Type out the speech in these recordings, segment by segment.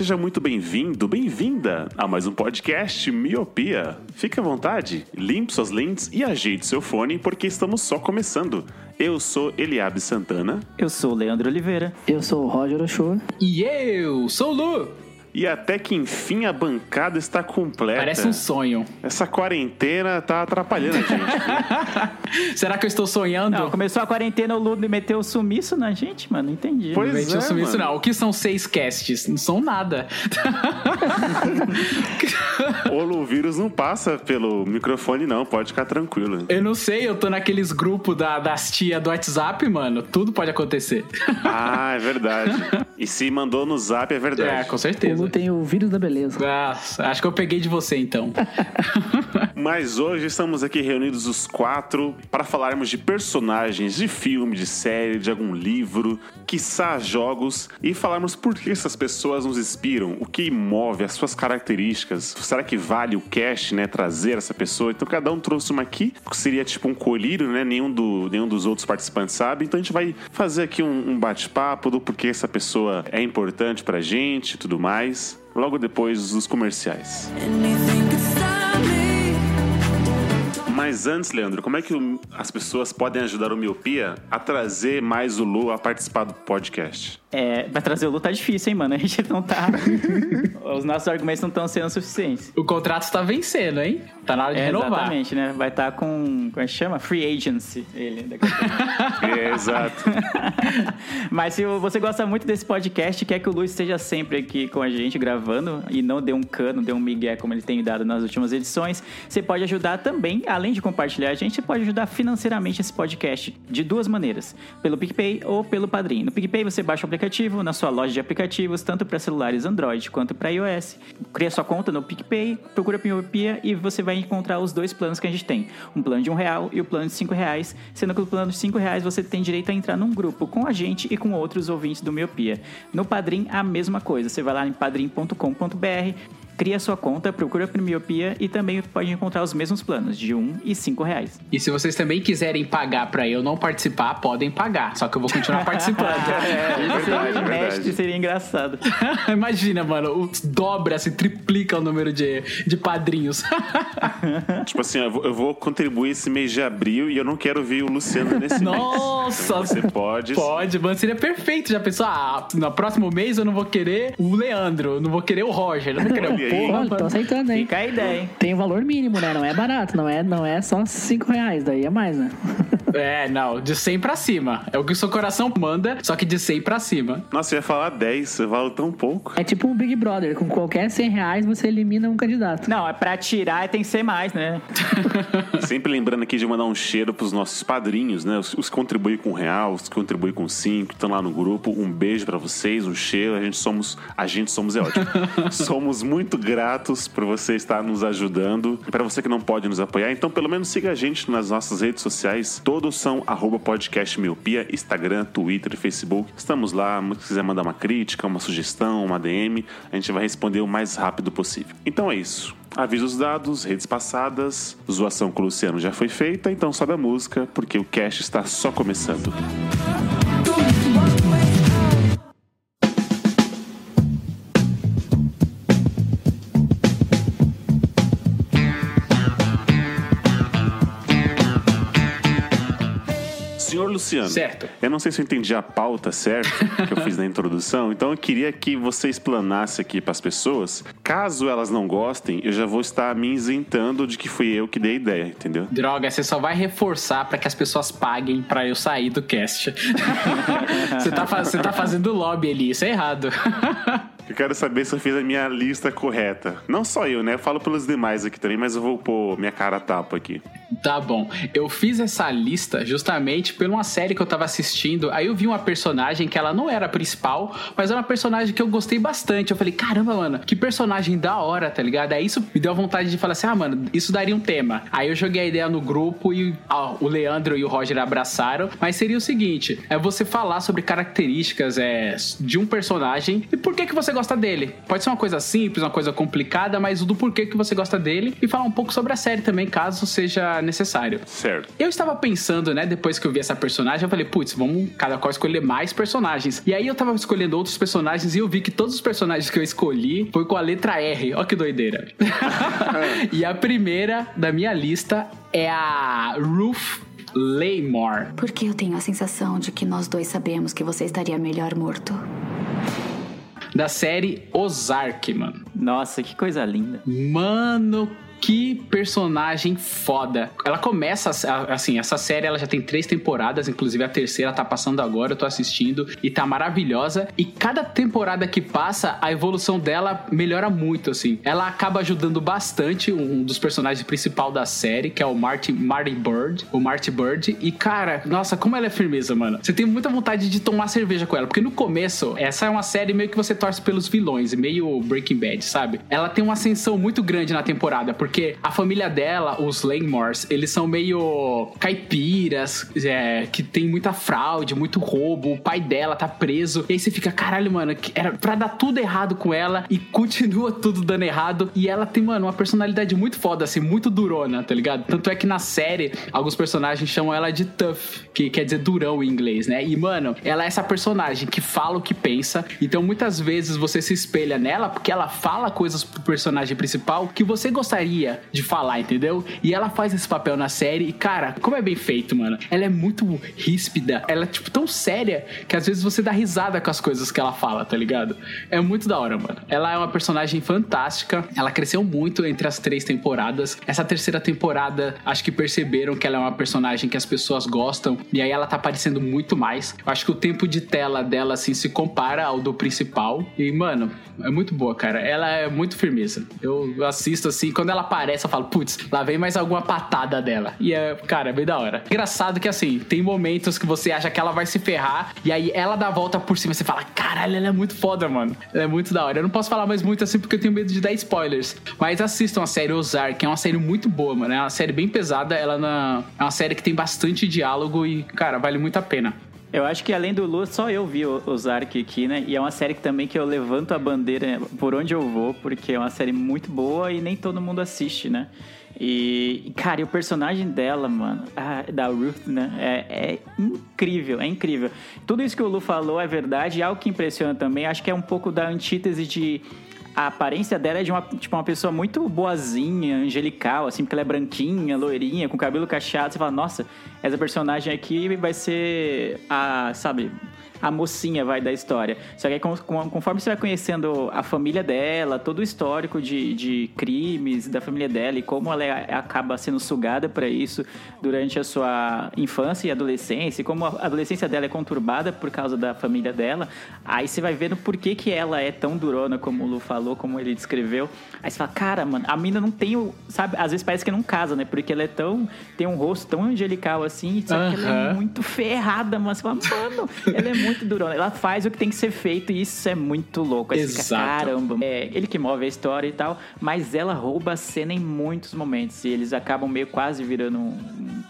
Seja muito bem-vindo, bem-vinda a mais um podcast Miopia. Fique à vontade, limpe suas lentes e ajeite seu fone porque estamos só começando. Eu sou Eliabe Santana Eu sou o Leandro Oliveira. Eu sou o Roger Ochoa. E eu sou o Lu. E até que enfim a bancada está completa. Parece um sonho. Essa quarentena tá atrapalhando a gente. Será que eu estou sonhando? Não, começou a quarentena, o Ludo meteu o sumiço na gente, mano. Não entendi. Pois Gente, é, eu sumi isso mano. não. O que são seis casts? Não são nada. O vírus não passa pelo microfone, não, pode ficar tranquilo. Eu não sei, eu tô naqueles grupos da, das tia do WhatsApp, mano. Tudo pode acontecer. Ah, é verdade. E se mandou no zap, é verdade. É, com certeza. Lu tem o vírus da beleza. Nossa, acho que eu peguei de você então. Mas hoje estamos aqui reunidos os quatro para falarmos de personagens de filme, de série, de algum livro, quiçá jogos, e falarmos por que essas pessoas nos inspiram, o que move, as suas características. Será que vale o cast, né, trazer essa pessoa? Então cada um trouxe uma aqui, que seria tipo um colírio, né? Nenhum, do, nenhum dos outros participantes sabe. Então a gente vai fazer aqui um, um bate-papo do porquê essa pessoa é importante pra gente e tudo mais. Logo depois dos comerciais. Anything. Mas antes, Leandro, como é que as pessoas podem ajudar o Miopia a trazer mais o Lu a participar do podcast? É, pra trazer o Lu tá difícil, hein, mano? A gente não tá. Os nossos argumentos não estão sendo suficientes. O contrato está vencendo, hein? Tá na hora de É, renovar. exatamente, né? Vai estar com. Como é que chama? Free agency, ele. daqui a pouco. É, exato. Mas se você gosta muito desse podcast, quer que o Lu esteja sempre aqui com a gente gravando e não dê um cano, dê um migué como ele tem dado nas últimas edições, você pode ajudar também, além de compartilhar a gente, você pode ajudar financeiramente esse podcast de duas maneiras: pelo PicPay ou pelo Padrim. No PicPay você baixa o aplicativo na sua loja de aplicativos, tanto para celulares Android quanto para iOS. Cria sua conta no PicPay, procura Pinhopia e você vai encontrar os dois planos que a gente tem: um plano de um real e o plano de cinco reais, sendo que o plano de cinco reais você tem direito a entrar num grupo com a gente e com outros ouvintes do Miopia. No Padrim, a mesma coisa. Você vai lá em padrim.com.br, cria sua conta, procura por Miopia e também pode encontrar os mesmos planos, de um e cinco reais. E se vocês também quiserem pagar pra eu não participar, podem pagar. Só que eu vou continuar participando. É, verdade, seria é inédito verdade. e seria engraçado. Imagina, mano, o- dobra, se triplica o número de, de padrinhos. tipo assim, eu vou, eu vou contribuir esse mês de abril e eu não quero ver o Luciano nesse Nossa! mês. Então você pode. Pode, mano, seria perfeito. Já pensou, ah, no próximo mês eu não vou querer o Leandro, eu não vou querer o Roger, eu não vou querer o. porra. Tô aceitando, hein? Fica a ideia, hein? Tem o valor mínimo, né? Não é barato, não é, não é só 5 reais, daí é mais, né? É, não, de 100 pra cima. É o que o seu coração manda, só que de 100 pra cima. Nossa, eu ia falar 10, você vale tão pouco. É tipo um Big Brother, com qualquer 100 reais você elimina um candidato. Não, é pra tirar tem que ser mais, né? Sempre lembrando aqui de mandar um cheiro pros nossos padrinhos, né? Os, os que contribuem com um real, os que contribuem com cinco, estão lá no grupo. Um beijo pra vocês, um cheiro. A gente somos. A gente somos é ótimo. somos muito gratos por você estar nos ajudando. E pra você que não pode nos apoiar, então pelo menos siga a gente nas nossas redes sociais. Todos são arroba podcast miopia, Instagram, Twitter Facebook. Estamos lá. Se quiser mandar uma crítica, uma sugestão, uma DM, a gente vai responder o mais rápido possível. Então é isso. Avisos dados, redes passadas, zoação com o Luciano já foi feita, então sobe a música, porque o cast está só começando. Senhor Luciano, Certo. eu não sei se eu entendi a pauta certa que eu fiz na introdução, então eu queria que você explanasse aqui para as pessoas. Caso elas não gostem, eu já vou estar me isentando de que fui eu que dei a ideia, entendeu? Droga, você só vai reforçar pra que as pessoas paguem pra eu sair do cast. você, tá, você tá fazendo lobby ali, isso é errado. Eu quero saber se eu fiz a minha lista correta. Não só eu, né? Eu falo pelos demais aqui também, mas eu vou pôr minha cara a tapa aqui. Tá bom. Eu fiz essa lista justamente por uma série que eu tava assistindo. Aí eu vi uma personagem que ela não era principal, mas era uma personagem que eu gostei bastante. Eu falei, caramba, mano, que personagem da hora, tá ligado? Aí isso me deu vontade de falar assim: ah, mano, isso daria um tema. Aí eu joguei a ideia no grupo e ó, o Leandro e o Roger abraçaram. Mas seria o seguinte: é você falar sobre características é, de um personagem e por que, que você gosta dele. Pode ser uma coisa simples, uma coisa complicada, mas o do porquê que você gosta dele e falar um pouco sobre a série também, caso seja necessário. Certo. Eu estava pensando, né, depois que eu vi essa personagem, eu falei, putz, vamos cada qual escolher mais personagens. E aí eu tava escolhendo outros personagens e eu vi que todos os personagens que eu escolhi foi com a letra R. Ó que doideira. e a primeira da minha lista é a Ruth Laymore. Porque eu tenho a sensação de que nós dois sabemos que você estaria melhor morto. Da série Ozark, mano. Nossa, que coisa linda. Mano, que personagem foda. Ela começa, assim, essa série ela já tem três temporadas, inclusive a terceira tá passando agora, eu tô assistindo, e tá maravilhosa. E cada temporada que passa, a evolução dela melhora muito, assim. Ela acaba ajudando bastante um dos personagens principal da série, que é o Marty, Marty Bird, o Marty Bird. E, cara, nossa, como ela é firmeza, mano. Você tem muita vontade de tomar cerveja com ela, porque no começo, essa é uma série meio que você torce pelos vilões, meio Breaking Bad, sabe? Ela tem uma ascensão muito grande na temporada, porque a família dela, os Langmores, eles são meio caipiras, é, que tem muita fraude, muito roubo. O pai dela tá preso. E aí você fica, caralho, mano, era pra dar tudo errado com ela e continua tudo dando errado. E ela tem, mano, uma personalidade muito foda, assim, muito durona, tá ligado? Tanto é que na série, alguns personagens chamam ela de tough, que quer dizer durão em inglês, né? E, mano, ela é essa personagem que fala o que pensa. Então, muitas vezes você se espelha nela porque ela fala coisas pro personagem principal que você gostaria de falar, entendeu? E ela faz esse papel na série e, cara, como é bem feito, mano. Ela é muito ríspida, ela é, tipo, tão séria que às vezes você dá risada com as coisas que ela fala, tá ligado? É muito da hora, mano. Ela é uma personagem fantástica, ela cresceu muito entre as três temporadas. Essa terceira temporada, acho que perceberam que ela é uma personagem que as pessoas gostam e aí ela tá aparecendo muito mais. Eu acho que o tempo de tela dela, assim, se compara ao do principal. E, mano, é muito boa, cara. Ela é muito firmeza. Eu assisto, assim, quando ela aparece, eu falo, putz, lá vem mais alguma patada dela. E é, cara, é bem da hora. Engraçado que assim, tem momentos que você acha que ela vai se ferrar, e aí ela dá a volta por cima. Você fala, caralho, ela é muito foda, mano. Ela é muito da hora. Eu não posso falar mais muito assim porque eu tenho medo de dar spoilers. Mas assistam a série Ozark, que é uma série muito boa, mano. É uma série bem pesada. Ela na... é uma série que tem bastante diálogo e, cara, vale muito a pena. Eu acho que além do Lu, só eu vi o Ozark aqui, né? E é uma série que também que eu levanto a bandeira por onde eu vou, porque é uma série muito boa e nem todo mundo assiste, né? E, cara, e o personagem dela, mano, a- da Ruth, né? É, é incrível, é incrível. Tudo isso que o Lu falou é verdade. E algo que impressiona também, acho que é um pouco da antítese de. A aparência dela é de uma, tipo, uma pessoa muito boazinha, angelical, assim, porque ela é branquinha, loirinha, com cabelo cacheado. Você fala, nossa, essa personagem aqui vai ser a, sabe, a mocinha vai da história. Só que aí, conforme você vai conhecendo a família dela, todo o histórico de, de crimes da família dela e como ela é- acaba sendo sugada para isso durante a sua infância e adolescência, e como a adolescência dela é conturbada por causa da família dela, aí você vai vendo por que, que ela é tão durona, como o Lu falou, como ele descreveu. Aí você fala, cara, mano, a mina não tem o. Sabe, às vezes parece que não casa, né? Porque ela é tão. tem um rosto tão angelical assim, só que ela é muito ferrada, mas você fala, mano, ela é muito durona. Ela faz o que tem que ser feito e isso é muito louco. Aí você fica, Exato. caramba. É ele que move a história e tal, mas ela rouba a cena em muitos momentos. E eles acabam meio quase virando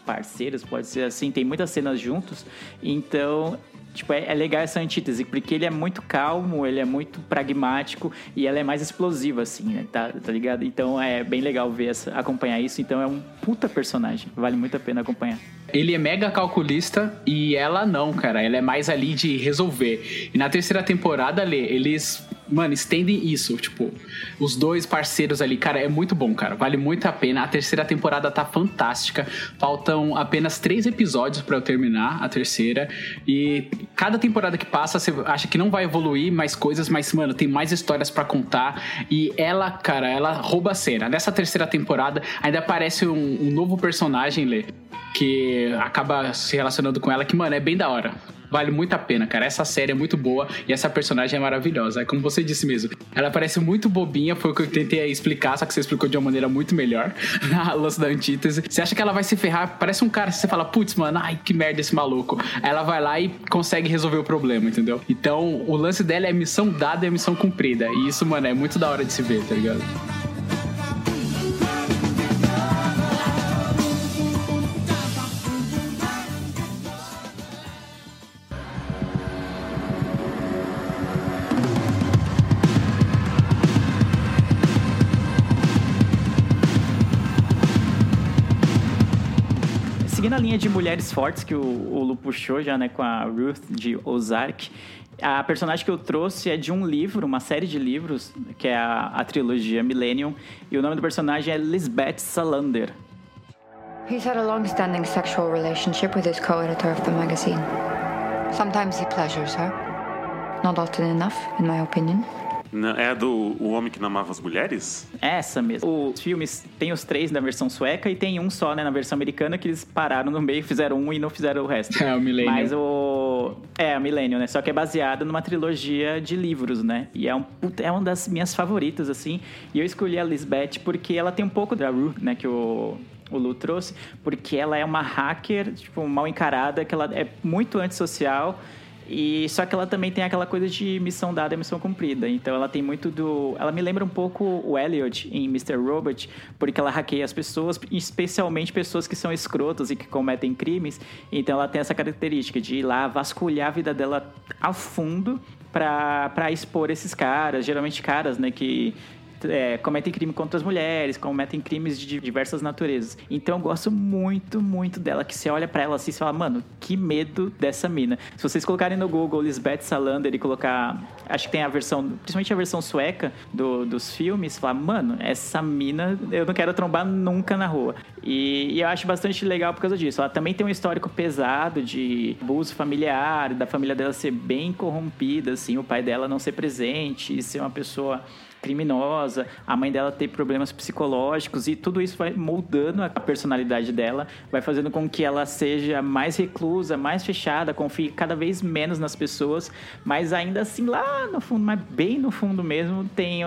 parceiros, pode ser assim. Tem muitas cenas juntos. Então. Tipo, é, é legal essa antítese, porque ele é muito calmo, ele é muito pragmático e ela é mais explosiva, assim, né? Tá, tá ligado? Então é bem legal ver essa, acompanhar isso. Então é um puta personagem. Vale muito a pena acompanhar. Ele é mega calculista e ela não, cara. Ela é mais ali de resolver. E na terceira temporada, Lê, eles, mano, estendem isso. Tipo, os dois parceiros ali, cara, é muito bom, cara. Vale muito a pena. A terceira temporada tá fantástica. Faltam apenas três episódios pra eu terminar a terceira. E cada temporada que passa, você acha que não vai evoluir mais coisas, mas, mano, tem mais histórias pra contar. E ela, cara, ela rouba a cena. Nessa terceira temporada, ainda aparece um, um novo personagem, Lê que acaba se relacionando com ela, que, mano, é bem da hora. Vale muito a pena, cara. Essa série é muito boa e essa personagem é maravilhosa. É como você disse mesmo. Ela parece muito bobinha, foi o que eu tentei explicar, só que você explicou de uma maneira muito melhor na lance da antítese. Você acha que ela vai se ferrar? Parece um cara você fala, putz, mano, ai, que merda esse maluco. Ela vai lá e consegue resolver o problema, entendeu? Então, o lance dela é missão dada e missão cumprida. E isso, mano, é muito da hora de se ver, tá ligado? Linha de mulheres fortes que o, o Lu puxou já, né, com a Ruth de Ozark, a personagem que eu trouxe é de um livro, uma série de livros, que é a, a trilogia Millennium, e o nome do personagem é Lisbeth Salander. He's had a long-standing sexual relationship with his co-editor of the magazine. Sometimes he pleasures her. Not often enough, in my opinion. Não, É a do O Homem que Não Amava as Mulheres? Essa mesmo. Os filmes tem os três na versão sueca e tem um só, né, na versão americana, que eles pararam no meio, fizeram um e não fizeram o resto. É, o Millennium. Mas o. É, o Millennium, né? Só que é baseado numa trilogia de livros, né? E é, um, é uma das minhas favoritas, assim. E eu escolhi a Lisbeth porque ela tem um pouco da Ruth, né, que o. O Lu trouxe, porque ela é uma hacker, tipo, mal encarada, que ela é muito antissocial, e só que ela também tem aquela coisa de missão dada missão cumprida. Então ela tem muito do. Ela me lembra um pouco o Elliot em Mr. Robot, porque ela hackeia as pessoas, especialmente pessoas que são escrotas e que cometem crimes. Então ela tem essa característica de ir lá vasculhar a vida dela a fundo pra expor esses caras, geralmente caras, né, que é, cometem crime contra as mulheres, cometem crimes de diversas naturezas. Então eu gosto muito, muito dela, que você olha pra ela assim e fala, mano, que medo dessa mina. Se vocês colocarem no Google Lisbeth Salander e colocar, acho que tem a versão, principalmente a versão sueca do- dos filmes, falar, mano, essa mina eu não quero trombar nunca na rua. E, e eu acho bastante legal por causa disso. Ela também tem um histórico pesado de abuso familiar, da família dela ser bem corrompida, assim, o pai dela não ser presente, e ser uma pessoa criminosa, a mãe dela ter problemas psicológicos e tudo isso vai moldando a personalidade dela, vai fazendo com que ela seja mais reclusa, mais fechada, confie cada vez menos nas pessoas, mas ainda assim lá no fundo, mas bem no fundo mesmo, tem,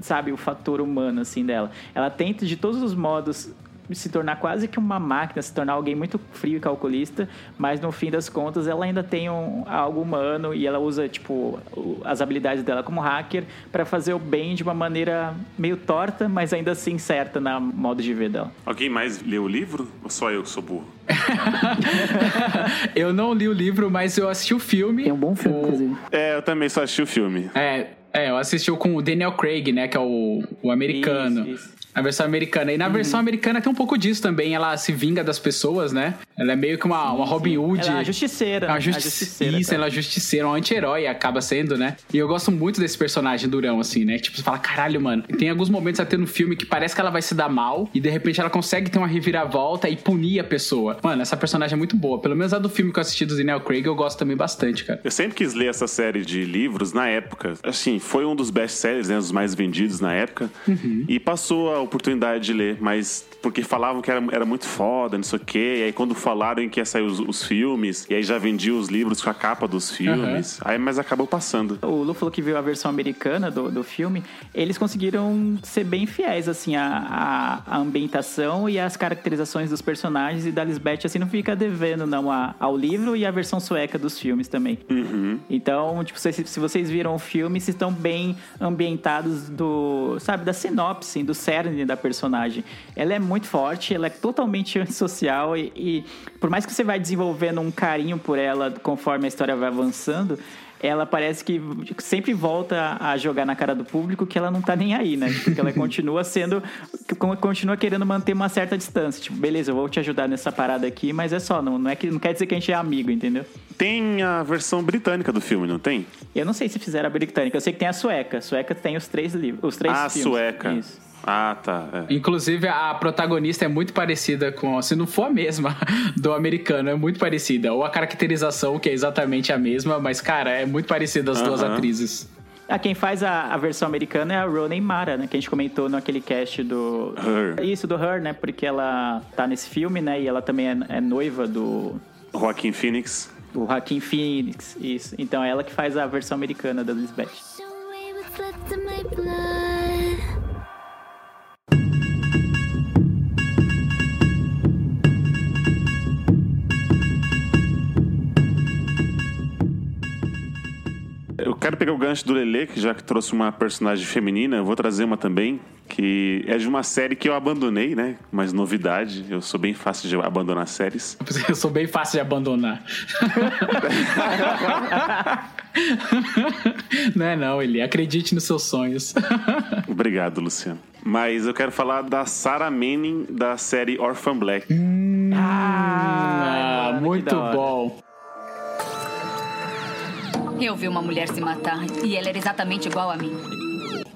sabe, o fator humano assim dela. Ela tenta de todos os modos se tornar quase que uma máquina, se tornar alguém muito frio e calculista, mas no fim das contas ela ainda tem um, algo humano e ela usa tipo as habilidades dela como hacker para fazer o bem de uma maneira meio torta, mas ainda assim certa na modo de ver dela. Alguém mais leu o livro? Ou só eu que sou burro? Eu não li o livro, mas eu assisti o filme. Tem um bom filme, O- inclusive. É, eu também só assisti o filme. É, é, eu assisti com o Daniel Craig, né? Que é o, o americano. Isso, isso. A versão americana. E na versão americana tem um pouco disso também. Ela se vinga das pessoas, né? Ela é meio que uma, uma Robin Hood. Ela é a justiceira. É uma a justi- justiceira, Isso, cara. ela é justiceira, um anti-herói, acaba sendo, né? E eu gosto muito desse personagem durão, assim, né? Tipo, você fala, caralho, mano. Tem alguns momentos até no filme que parece que ela vai se dar mal e de repente ela consegue ter uma reviravolta e punir a pessoa. Mano, essa personagem é muito boa. Pelo menos a do filme que eu assisti do Daniel Craig eu gosto também bastante, cara. Eu sempre quis ler essa série de livros na época. Assim, foi um dos best-sellers, né? Os mais vendidos na época. E passou a oportunidade de ler, mas porque falavam que era, era muito foda, não sei o quê. E aí quando falaram que ia sair os, os filmes, e aí já vendia os livros com a capa dos filmes. Aí, mas acabou passando. O Lu falou que viu a versão americana do, do filme. Eles conseguiram ser bem fiéis, assim, à, ambientação e às caracterizações dos personagens. E da Lisbeth, assim, não fica devendo, não, a- ao livro e à versão sueca dos filmes também. Então, tipo, se, se vocês viram o filme, vocês estão bem ambientados do, sabe, da sinopse, do cerne da personagem. Ela é muito forte, ela é totalmente antissocial e, e por mais que você vai desenvolvendo um carinho por ela conforme a história vai avançando, ela parece que sempre volta a jogar na cara do público que ela não tá nem aí, né? Porque ela continua sendo. continua querendo manter uma certa distância. Tipo, beleza, eu vou te ajudar nessa parada aqui, mas é só, não, não, é que, não quer dizer que a gente é amigo, entendeu? Tem a versão britânica do filme, não tem? Eu não sei se fizeram a britânica, eu sei que tem a sueca. A sueca tem os três livros. Os três Ah, filmes. sueca. Isso. Ah, tá. é. Inclusive, a protagonista é muito parecida com, se não for a mesma do americano, é muito parecida. Ou a caracterização, que é exatamente a mesma, mas, cara, é muito parecida as duas Aham. atrizes. Ah, quem faz a, a versão americana é a Rooney Mara, né? Que a gente comentou naquele cast do... Her. Isso, do Her, né? Porque ela tá nesse filme, né? E ela também é, é noiva do... Joaquim Phoenix. O Joaquin Phoenix, isso. Então é ela que faz a versão americana da Lisbeth. Quero pegar o gancho do Lele, que já que trouxe uma personagem feminina, eu vou trazer uma também, que é de uma série que eu abandonei, né? Mas novidade, eu sou bem fácil de abandonar séries. Eu sou bem fácil de abandonar. não é não, ele acredite nos seus sonhos. Obrigado, Luciano. Mas eu quero falar da Sarah Manning da série Orphan Black. Ah, mano, que muito bom. Eu vi uma mulher se matar e ela era exatamente igual a mim.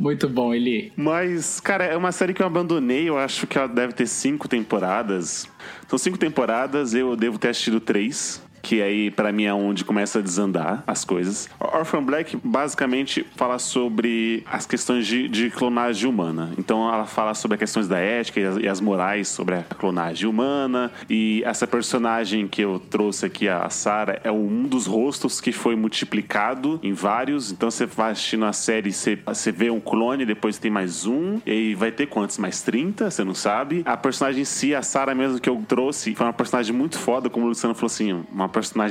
Muito bom, Eli. Mas, cara, é uma série que eu abandonei. Eu acho que ela deve ter cinco temporadas. São cinco temporadas, eu devo ter assistido três. Que aí, pra mim, é onde começa a desandar as coisas. Orphan Black basicamente fala sobre as questões de, de clonagem humana. Então, ela fala sobre as questões da ética e as, e as morais sobre a clonagem humana. E essa personagem que eu trouxe aqui, a Sarah, é um dos rostos que foi multiplicado em vários. Então, você vai assistindo a série, você, você vê um clone, depois tem mais um. E vai ter quantos? Mais 30? Você não sabe. A personagem em si, a Sarah mesmo que eu trouxe, foi uma personagem muito foda, como o Luciano falou assim, uma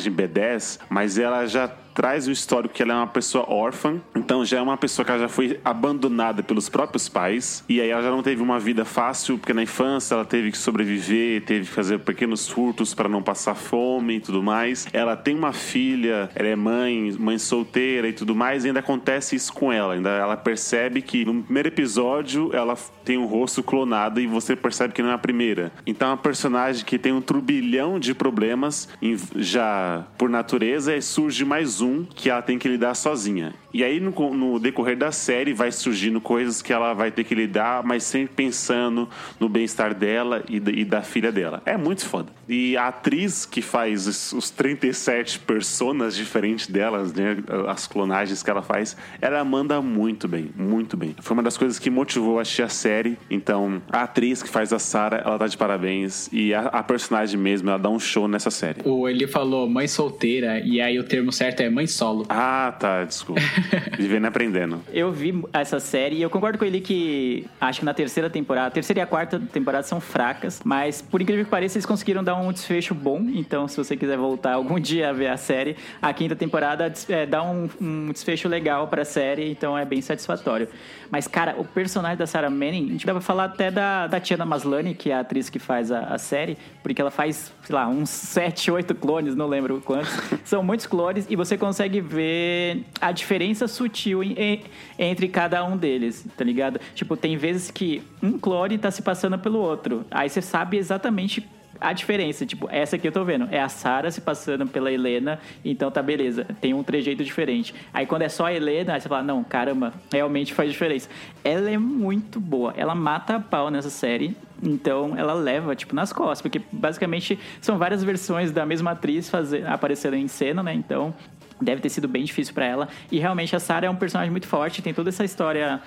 B10, mas ela já traz o histórico que ela é uma pessoa órfã, então já é uma pessoa que já foi abandonada pelos próprios pais, e aí ela já não teve uma vida fácil, porque na infância ela teve que sobreviver, teve que fazer pequenos furtos para não passar fome e tudo mais. Ela tem uma filha, ela é mãe, mãe solteira e tudo mais, e ainda acontece isso com ela. Ainda ela percebe que no primeiro episódio ela tem um rosto clonado e você percebe que não é a primeira. Então é uma personagem que tem um turbilhão de problemas em- já por natureza e surge mais um que ela tem que lidar sozinha. E aí no, no decorrer da série vai surgindo coisas que ela vai ter que lidar, mas sempre pensando no bem-estar dela e, da- e da filha dela. É muito foda. E a atriz que faz os, os 37 personas diferentes delas, né, as clonagens que ela faz, ela manda muito bem, muito bem. Foi uma das coisas que motivou a assistir a série. Então, a atriz que faz a Sarah, ela tá de parabéns. E a, a personagem mesmo, ela dá um show nessa série. O Eli falou mãe solteira, e aí o termo certo é mãe solo. Ah, tá, desculpa. Vivendo aprendendo. Eu vi essa série e eu concordo com ele que acho que na terceira temporada, a terceira e a quarta temporada são fracas, mas por incrível que pareça, eles conseguiram dar um desfecho bom. Então, se você quiser voltar algum dia a ver a série, a quinta temporada é, dá um, um desfecho legal pra série, então é bem satisfatório. Mas, cara, o personagem da Sarah Manning, a gente dá pra falar até da, da Tiana Maslany, que é a atriz que faz a, a série, porque ela faz, sei lá, uns 7, 8 clones, não lembro quantos. São muitos clones e você consegue ver a diferença sutil em- em- entre cada um deles, tá ligado? Tipo, tem vezes que um clone tá se passando pelo outro. Aí você sabe exatamente a diferença, tipo, essa aqui eu tô vendo, é a Sarah se passando pela Helena, então tá beleza, tem um trejeito diferente. Aí quando é só a Helena, aí você fala, não, caramba, realmente faz diferença. Ela é muito boa, ela mata a pau nessa série, então ela leva, tipo, nas costas, porque basicamente são várias versões da mesma atriz fazer, aparecendo em cena, né? Então deve ter sido bem difícil pra ela. E realmente a Sarah é um personagem muito forte, tem toda essa história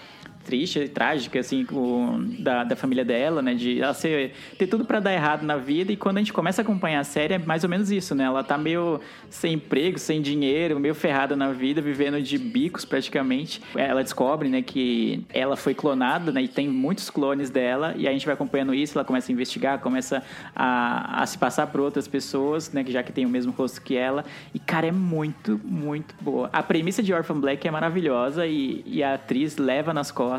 triste, trágica, assim, com, da, da família dela, né? De ela ser, ter tudo pra dar errado na vida. E quando a gente começa a acompanhar a série, é mais ou menos isso, né? Ela tá meio sem emprego, sem dinheiro, meio ferrada na vida, vivendo de bicos praticamente. Ela descobre, né, que ela foi clonada, né? E tem muitos clones dela. E a gente vai acompanhando isso, ela começa a investigar, começa a, a se passar por outras pessoas, né? Que já que tem o mesmo rosto que ela. E, cara, é muito, muito boa. A premissa de Orphan Black é maravilhosa e, e a atriz leva nas costas.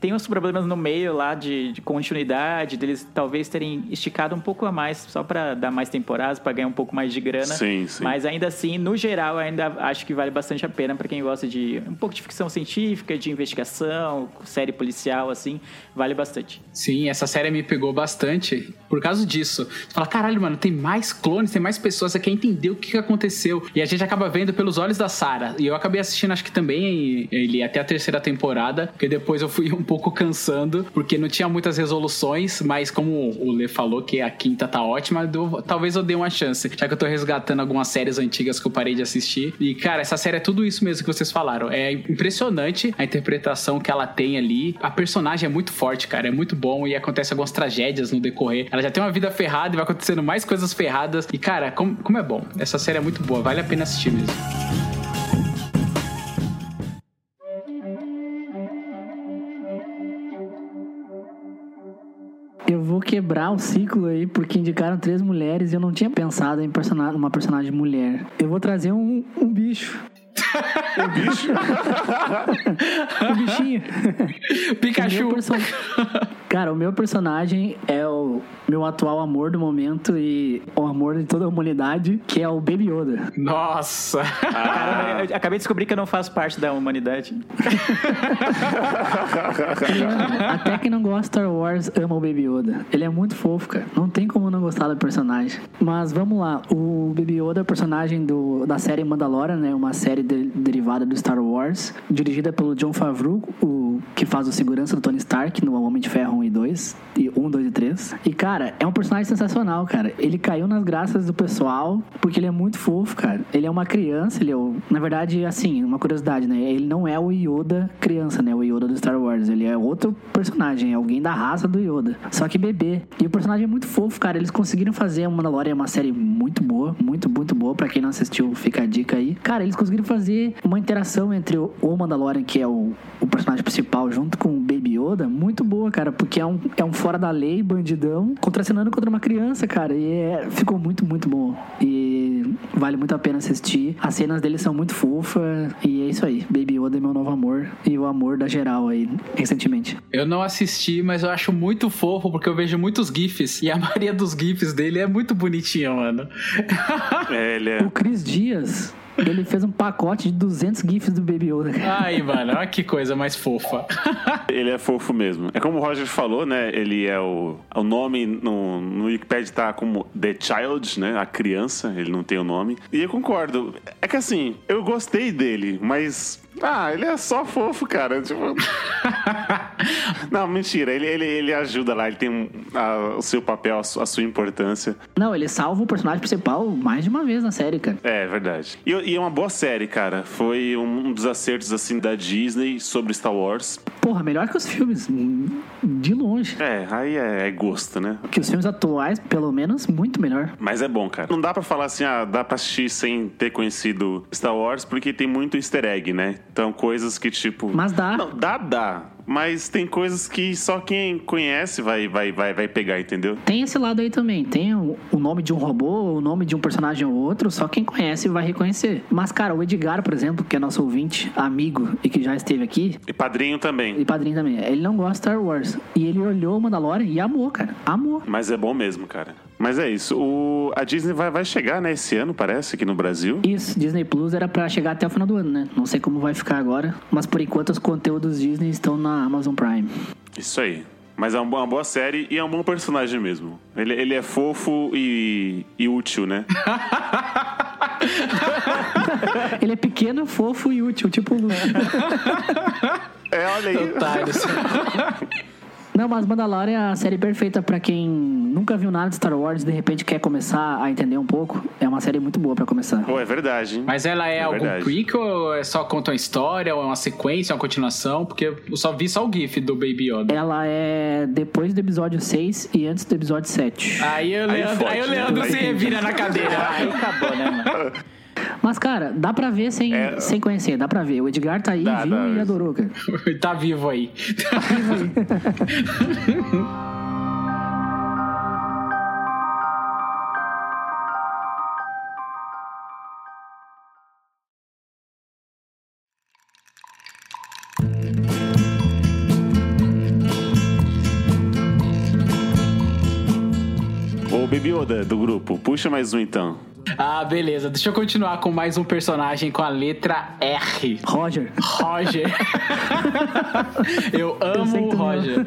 Tem uns problemas no meio lá de, de continuidade, deles talvez terem esticado um pouco a mais, só pra dar mais temporadas, pra ganhar um pouco mais de grana. Sim, sim. Mas ainda assim, no geral, ainda acho que vale bastante a pena pra quem gosta de um pouco de ficção científica, de investigação, série policial, assim, vale bastante. Sim, essa série me pegou bastante por causa disso. Você fala, caralho, mano, tem mais clones, tem mais pessoas, você quer entender o que que aconteceu. E a gente acaba vendo pelos olhos da Sarah. E eu acabei assistindo, acho que também, ele até a terceira temporada, porque depois depois eu fui um pouco cansando, porque não tinha muitas resoluções, mas como o Lê falou que a quinta tá ótima, eu- talvez eu dê uma chance, já que eu tô resgatando algumas séries antigas que eu parei de assistir. E, cara, essa série é tudo isso mesmo que vocês falaram. É impressionante a interpretação que ela tem ali. A personagem é muito forte, cara, é muito bom e acontece algumas tragédias no decorrer. Ela já tem uma vida ferrada e vai acontecendo mais coisas ferradas. E, cara, como, como é bom. Essa série é muito boa, vale a pena assistir mesmo. Quebrar o ciclo aí, porque indicaram três mulheres e eu não tinha pensado em persona- uma personagem mulher. Eu vou trazer um, um bicho. Um bicho? um bichinho. Pikachu. O perso- Cara, o meu personagem é o meu atual amor do momento e o amor de toda a humanidade, que é o Baby Yoda. Nossa! Caramba, eu acabei de descobrir que eu não faço parte da humanidade. Até quem não gosta de Star Wars ama o Baby Yoda. Ele é muito fofo, cara. Não tem como não gostar do personagem. Mas vamos lá. O Baby Yoda é o personagem do, da série Mandalorian, né? Uma série de- derivada do Star Wars. Dirigida pelo John Favreau, o que faz o segurança do Tony Stark no Homem de Ferro 1 e 2. E 1, 2 e 3. E, cara, é um personagem sensacional, cara. Ele caiu nas graças do pessoal porque ele é muito fofo, cara. Ele é uma criança, ele é o... Na verdade, assim, uma curiosidade, né? Ele não é o Yoda criança, né? O Yoda do Star Wars. Ele é outro personagem, é alguém da raça do Yoda. Só que bebê. E o personagem é muito fofo, cara. Eles conseguiram fazer o Mandalorian uma série muito boa, muito, muito boa. Pra quem não assistiu, fica a dica aí. Cara, eles conseguiram fazer uma interação entre o, o Mandalorian, que é o, o personagem principal, junto com o Baby Yoda, muito boa, cara. Porque é um, é um fora da lei, bandidão, contracenando contra uma criança, cara. E é- ficou muito, muito bom. E vale muito a pena assistir. As cenas dele são muito fofas. E é isso aí. Baby Yoda é meu novo amor. E o amor da geral aí, recentemente. Eu não assisti, mas eu acho muito fofo porque eu vejo muitos GIFs e a maioria dos GIFs dele é muito bonitinha, mano. É, ele é. O Cris Dias, ele fez um pacote de 200 GIFs do Baby Yoda. Ai, mano, olha que coisa mais fofa. Ele é fofo mesmo. É como o Roger falou, né? Ele é o. O nome no, no Wikipedia tá como The Child, né? A criança, ele não tem o nome. E eu concordo. É que assim, eu gostei dele, mas. Ah, ele é só fofo, cara. Tipo. não, mentira. Ele, ele, ele ajuda lá, ele tem um- a- o seu papel, a su- a sua importância. Não, ele salva o personagem principal mais de uma vez na série, cara. É, verdade. E, e é uma boa série, cara. Foi um dos acertos, assim, da Disney sobre Star Wars. Porra, melhor que os filmes. De longe. É, aí é, é gosto, né? Que os filmes atuais, pelo menos, muito melhor. Mas é bom, cara. Não dá pra falar assim, ah, dá pra assistir sem ter conhecido Star Wars, porque tem muito easter egg, né? Então, coisas que, tipo... Mas dá. Não, dá, dá. Mas tem coisas que só quem conhece vai, vai, vai, vai pegar, entendeu? Tem esse lado aí também. Tem o, o nome de um robô, o nome de um personagem ou outro, só quem conhece vai reconhecer. Mas, cara, o Edgar, por exemplo, que é nosso ouvinte, amigo e que já esteve aqui, E padrinho também. e padrinho também, ele não gosta de Star Wars. E ele olhou o Mandalorian e amou, cara. Amou. Mas é bom mesmo, cara. Mas é isso. O, a Disney vai, vai chegar, né, esse ano, parece, aqui no Brasil. Isso, Disney Plus era pra chegar até o final do ano, né? Não sei como vai ficar agora, mas por enquanto os conteúdos Disney estão na Amazon Prime. Isso aí. Mas é uma boa, série e é um bom personagem mesmo. Ele, ele é fofo e, e útil, né? Ele é pequeno, fofo e útil, tipo o. É, olha aí. Otários. Não, mas Mandalorian é a série perfeita pra quem nunca viu nada de Star Wars e de repente quer começar a entender um pouco. É uma série muito boa pra começar. Pô, é verdade. hein? Mas ela é, É algum verdade. prequel ou é só conta uma história, ou é uma sequência, uma continuação? Porque eu só vi só o GIF do Baby Yoda. Ela é depois do episódio 6 e antes do episódio 7. Aí o Aí Leandro, fode, aí o né? Leandro Aí- se revira na cadeira. Aí acabou, né, mano? Mas, cara, dá pra ver sem, É. sem conhecer, dá pra ver. O Edgar tá aí, Dá, viu dá. e adorou, cara. tá vivo aí. Ô, Baby Yoda do grupo, puxa mais um então. Ah, beleza. Deixa eu continuar com mais um personagem com a letra R. Roger. Roger. eu amo o Roger.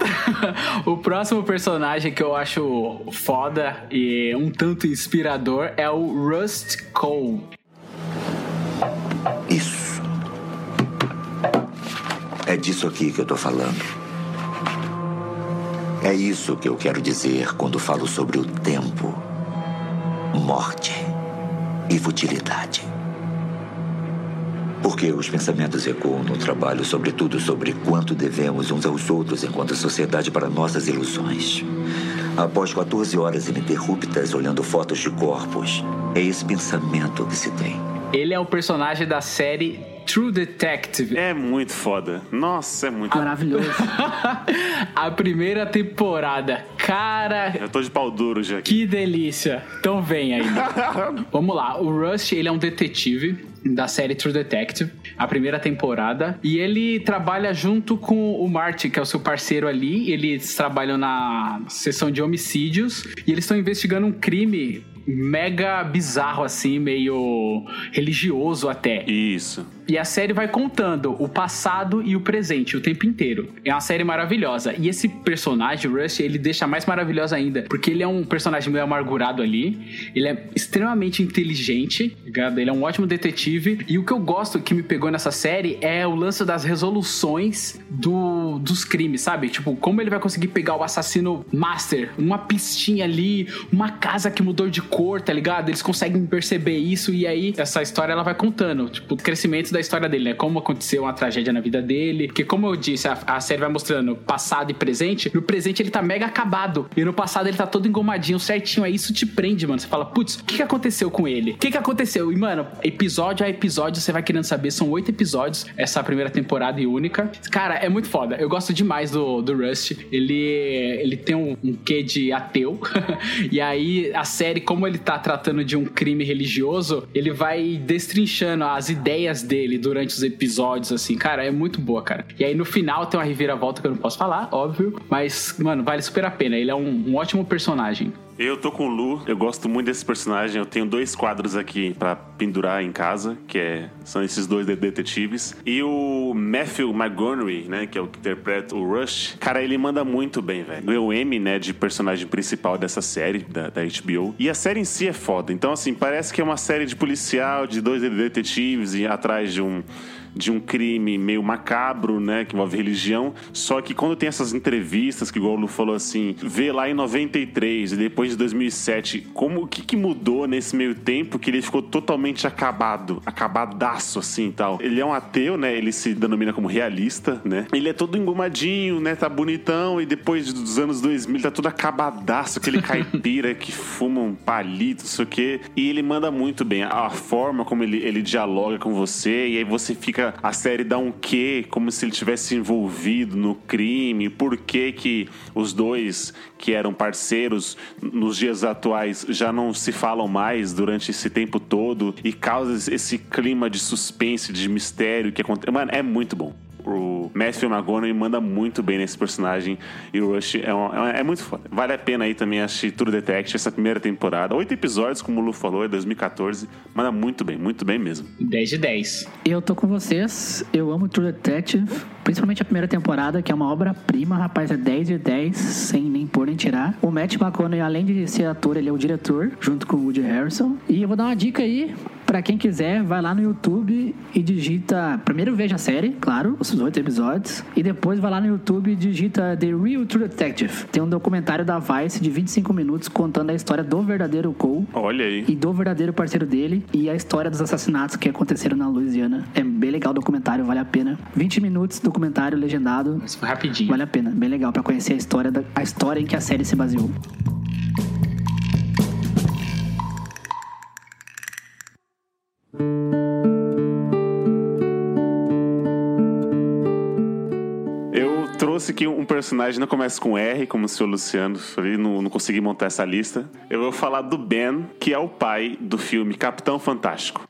o próximo personagem que eu acho foda e um tanto inspirador é o Rust Cole. Isso. É disso aqui que eu tô falando. É isso que eu quero dizer quando falo sobre o tempo, morte e futilidade. Porque os pensamentos ecoam no trabalho, sobretudo sobre quanto devemos uns aos outros enquanto sociedade para nossas ilusões. Após 14 horas ininterruptas olhando fotos de corpos, é esse pensamento que se tem. Ele é o personagem da série True Detective. É muito foda. Nossa, é muito Maravilhoso. A primeira temporada. Cara, Eu tô de pau duro já aqui. que delícia. Então vem aí. Vamos lá. O Rust, ele é um detetive da série True Detective, a primeira temporada, e ele trabalha junto com o Marty, que é o seu parceiro ali. Eles trabalham na seção de homicídios e eles estão investigando um crime mega bizarro assim, meio religioso até. Isso. E a série vai contando o passado e o presente o tempo inteiro. É uma série maravilhosa. E esse personagem, o Rush, ele deixa mais maravilhoso ainda. Porque ele é um personagem meio amargurado ali. Ele é extremamente inteligente, ligado? Ele é um ótimo detetive. E o que eu gosto que me pegou nessa série é o lance das resoluções do, dos crimes, sabe? Tipo, como ele vai conseguir pegar o assassino master, uma pistinha ali, uma casa que mudou de cor, tá ligado? Eles conseguem perceber isso. E aí, essa história ela vai contando, tipo, o crescimento da história dele, né? Como aconteceu uma tragédia na vida dele. Porque, como eu disse, a, a série vai mostrando passado e presente. No presente ele tá mega acabado. E no passado ele tá todo engomadinho, certinho. Aí isso te prende, mano. Você fala, putz, o que, que aconteceu com ele? O que, que aconteceu? E, mano, episódio a episódio, você vai querendo saber. São oito episódios, essa primeira temporada e única. Cara, é muito foda. Eu gosto demais do, do Rust. Ele, ele tem um, um quê de ateu. e aí, a série, como ele tá tratando de um crime religioso, ele vai destrinchando as ideias dele durante os episódios, assim. Cara, é muito boa, cara. E aí, no final, tem uma reviravolta que eu não posso falar, óbvio. Mas, mano, vale super a pena. Ele é um, um ótimo personagem. Eu tô com o Lu, eu gosto muito desse personagem. Eu tenho dois quadros aqui pra pendurar em casa, que é, são esses dois de- detetives. E o Matthew McGonaghy, né, que é o que interpreta o Rush, cara, ele manda muito bem, velho. Ganhou o Emmy, né, de personagem principal dessa série, da, da HBO. E a série em si é foda. Então, assim, parece que é uma série de policial, de dois detetives e atrás de um de um crime meio macabro, né, que envolve religião. Só que quando tem essas entrevistas, que igual o Lu falou assim, vê lá em 93 e depois de 2007, como o que, que mudou nesse meio tempo que ele ficou totalmente acabado, acabadaço assim e tal. Ele é um ateu, né, ele se denomina como realista, né. Ele é todo engomadinho, né, tá bonitão e depois dos anos 2000 tá todo acabadaço, aquele caipira que fuma um palito, não sei o quê. E ele manda muito bem a forma como ele, ele dialoga com você e aí você fica a série dá um quê, como se ele tivesse envolvido no crime, por que que os dois que eram parceiros nos dias atuais já não se falam mais durante esse tempo todo e causa esse clima de suspense, de mistério que acontece. Mano, é muito bom. O Matthew McGonaghy manda muito bem nesse personagem e o Rush é, um- é é muito foda. Vale a pena aí também assistir True Detective, essa primeira temporada. Oito episódios, como o Lu falou, é 2014. Manda muito bem, muito bem mesmo. 10 de 10. Eu tô com vocês, eu amo True Detective, principalmente a primeira temporada, que é uma obra-prima, rapaz, é 10 de 10, sem nem pôr nem tirar. O Matt McConaughey, além de ser ator, ele é o diretor, junto com o Woody Harrelson. E eu vou dar uma dica aí, pra quem quiser, vai lá no YouTube e digita, primeiro veja a série, claro, os oito episódios, e depois vai lá no YouTube e digita The Real True Detective. Tem um documentário da Vice de 25 minutos contando a história do verdadeiro Cole, Olha aí. e do verdadeiro parceiro dele e a história dos assassinatos que aconteceram na Louisiana. É bem legal o documentário, vale a pena. 20 minutos, documentário legendado. Mas foi rapidinho. Vale a pena, bem legal pra conhecer a história, da, a história em que a série se baseou. Eu trouxe aqui um personagem, não começa com R, como o senhor Luciano, falei, não, não consegui montar essa lista. Eu vou falar do Ben, que é o pai do filme Capitão Fantástico.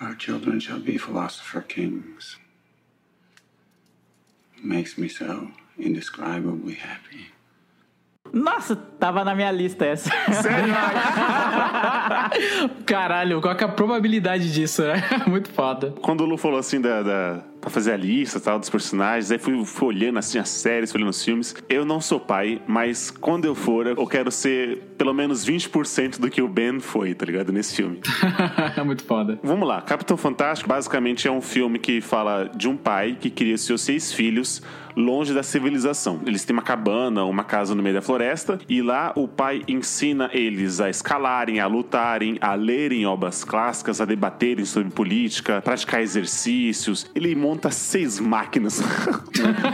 Our children shall be philosopher kings. Makes me so indescribably happy. Nossa, tava na minha lista essa. Caralho, qual que é a probabilidade disso, né? Muito foda. Quando o Lu falou assim da, da pra fazer a lista tal, dos personagens. Aí fui, fui olhando assim as séries, fui olhando os filmes. Eu não sou pai, mas quando eu for, eu quero ser pelo menos 20% do que o Ben foi, tá ligado? Nesse filme. É muito foda. Vamos lá, Capitão Fantástico basicamente é um filme que fala de um pai que cria seus seis filhos longe da civilização. Eles têm uma cabana, uma casa no meio da floresta, e lá o pai ensina eles a escalarem, a lutarem, a lerem obras clássicas, a debaterem sobre política, praticar exercícios. Ele monta seis máquinas.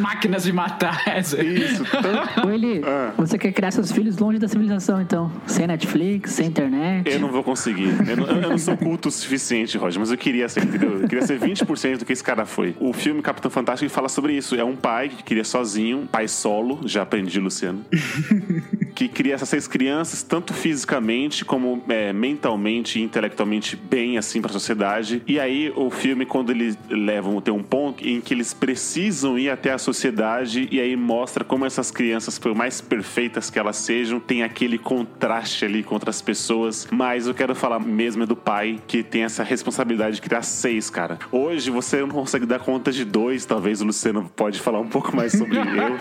Máquinas de matar. Isso, tanto... Ô, Eli, Ah. você quer criar seus filhos longe da civilização, então. Sem Netflix, sem internet. Eu não vou conseguir. Eu não, eu não sou culto o suficiente, Roger, mas eu queria ser, entendeu? Eu queria ser 20% do que esse cara foi. O filme Capitão Fantástico ele fala sobre isso. É um pai que queria sozinho, pai solo, já aprendi, Luciano. que cria essas seis crianças, tanto fisicamente como é, mentalmente e intelectualmente bem, assim, pra sociedade. E aí, o filme, quando eles levam, tem um ponto em que eles precisam ir até a sociedade e aí mostra como essas crianças, por mais perfeitas que elas sejam, tem aquele contraste ali com outras pessoas. Mas eu quero falar mesmo é do pai, que tem essa responsabilidade de criar seis, cara. Hoje você não consegue dar conta de dois, talvez o Luciano pode falar um pouco mais sobre eu.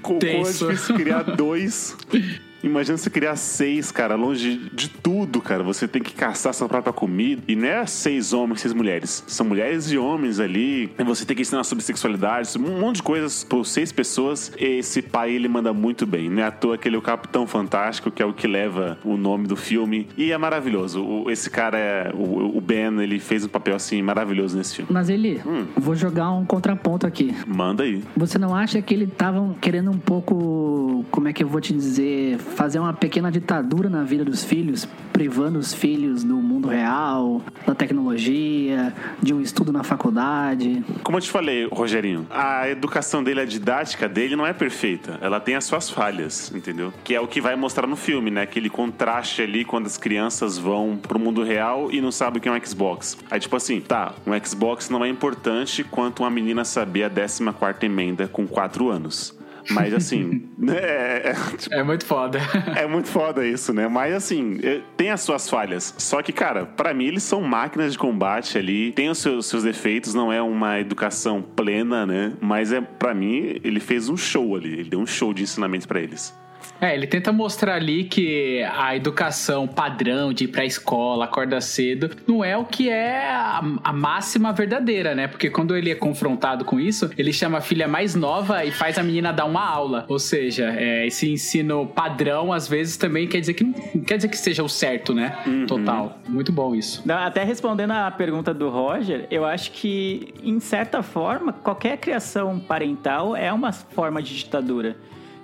Como é difícil criar dois. Yeah. Imagina você criar seis, cara, longe de tudo, cara. Você tem que caçar sua própria comida. E não é seis homens, seis mulheres. São mulheres e homens ali. E você tem que ensinar sobre sexualidade, um monte de coisas por seis pessoas. Esse pai, ele manda muito bem. Não é à toa que ele é o Capitão Fantástico, que é o que leva o nome do filme. E é maravilhoso. O- esse cara, é, o, o Ben, ele fez um papel, assim, maravilhoso nesse filme. Mas Eli, Hum. vou jogar um contraponto aqui. Manda aí. Você não acha que eles estavam querendo um pouco, como é que eu vou te dizer, fazer uma pequena ditadura na vida dos filhos, privando os filhos do mundo real, da tecnologia, de um estudo na faculdade? Como eu te falei, Rogerinho, a educação dele, a didática dele não é perfeita. Ela tem as suas falhas, entendeu? Que é o que vai mostrar no filme, né? Aquele contraste ali quando as crianças vão pro mundo real e não sabem o que é um Xbox. Aí, tipo assim, tá, um Xbox não é importante quanto uma menina saber a 14 quarta emenda com 4 anos. Mas assim, né, é, é, tipo, É muito foda. é muito foda isso, né? Mas assim, é, tem as suas falhas. Só que, cara, pra mim eles são máquinas de combate ali. Tem os seus, seus defeitos, não é uma educação plena, né? Mas é para mim ele fez um show ali. Ele deu um show de ensinamento pra eles. É, ele tenta mostrar ali que a educação padrão de ir pra escola, acordar cedo, não é o que é a, a máxima verdadeira, né? Porque quando ele é confrontado com isso, ele chama a filha mais nova e faz a menina dar uma aula. Ou seja, é, esse ensino padrão, às vezes, também quer dizer que não quer dizer que seja o certo, né? Total. Muito bom isso. Até respondendo a pergunta do Roger, eu acho que, em certa forma, qualquer criação parental é uma forma de ditadura.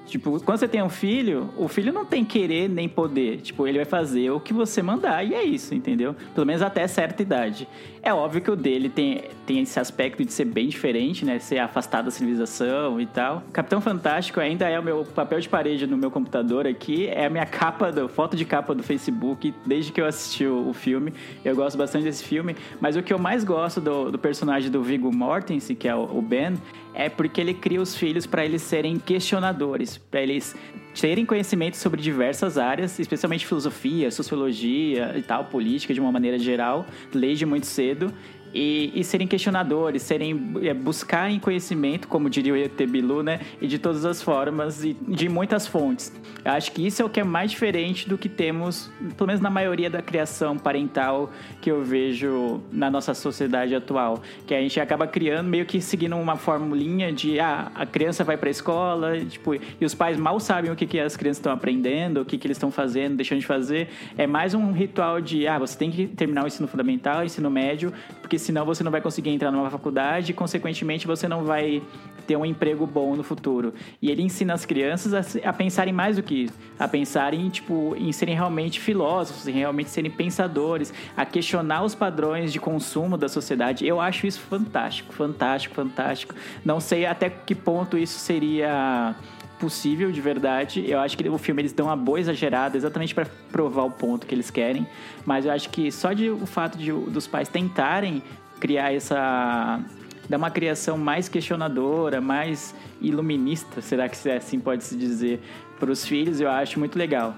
Tipo, quando você tem um filho, o filho não tem querer nem poder. Tipo, ele vai fazer o que você mandar e é isso, entendeu? Pelo menos até certa idade. É óbvio que o dele tem, tem esse aspecto de ser bem diferente, né? Ser afastado da civilização e tal. Capitão Fantástico ainda é o meu papel de parede no meu computador aqui. É a minha capa, do, foto de capa do Facebook, desde que eu assisti o, o filme. Eu gosto bastante desse filme. Mas o que eu mais gosto do, do personagem do Viggo Mortensen, que é o, o Ben, é porque ele cria os filhos para eles serem questionadores, para eles terem conhecimento sobre diversas áreas, especialmente filosofia, sociologia e tal, política de uma maneira geral, desde muito cedo. E, e serem questionadores, serem é, buscarem conhecimento, como diria o ET Bilu, né? E de todas as formas e de muitas fontes. Eu acho que isso é o que é mais diferente do que temos, pelo menos na maioria da criação parental que eu vejo na nossa sociedade atual. Que a gente acaba criando, meio que seguindo uma formulinha de ah, a criança vai pra escola, tipo, e os pais mal sabem o que, que as crianças estão aprendendo, o que, que eles estão fazendo, deixando de fazer. É mais um ritual de ah, você tem que terminar o ensino fundamental, o ensino médio, porque senão você não vai conseguir entrar numa faculdade e, consequentemente, você não vai ter um emprego bom no futuro. E ele ensina as crianças a, a pensarem mais do que isso, a pensarem, tipo, em serem realmente filósofos, em realmente serem pensadores, a questionar os padrões de consumo da sociedade. Eu acho isso fantástico, fantástico, fantástico. Não sei até que ponto isso seria possível de verdade. Eu acho que o filme eles dão uma boa exagerada exatamente para provar o ponto que eles querem, mas eu acho que só de o fato de dos pais tentarem criar essa dar uma criação mais questionadora, mais iluminista, será que assim pode se dizer, para os filhos, eu acho muito legal.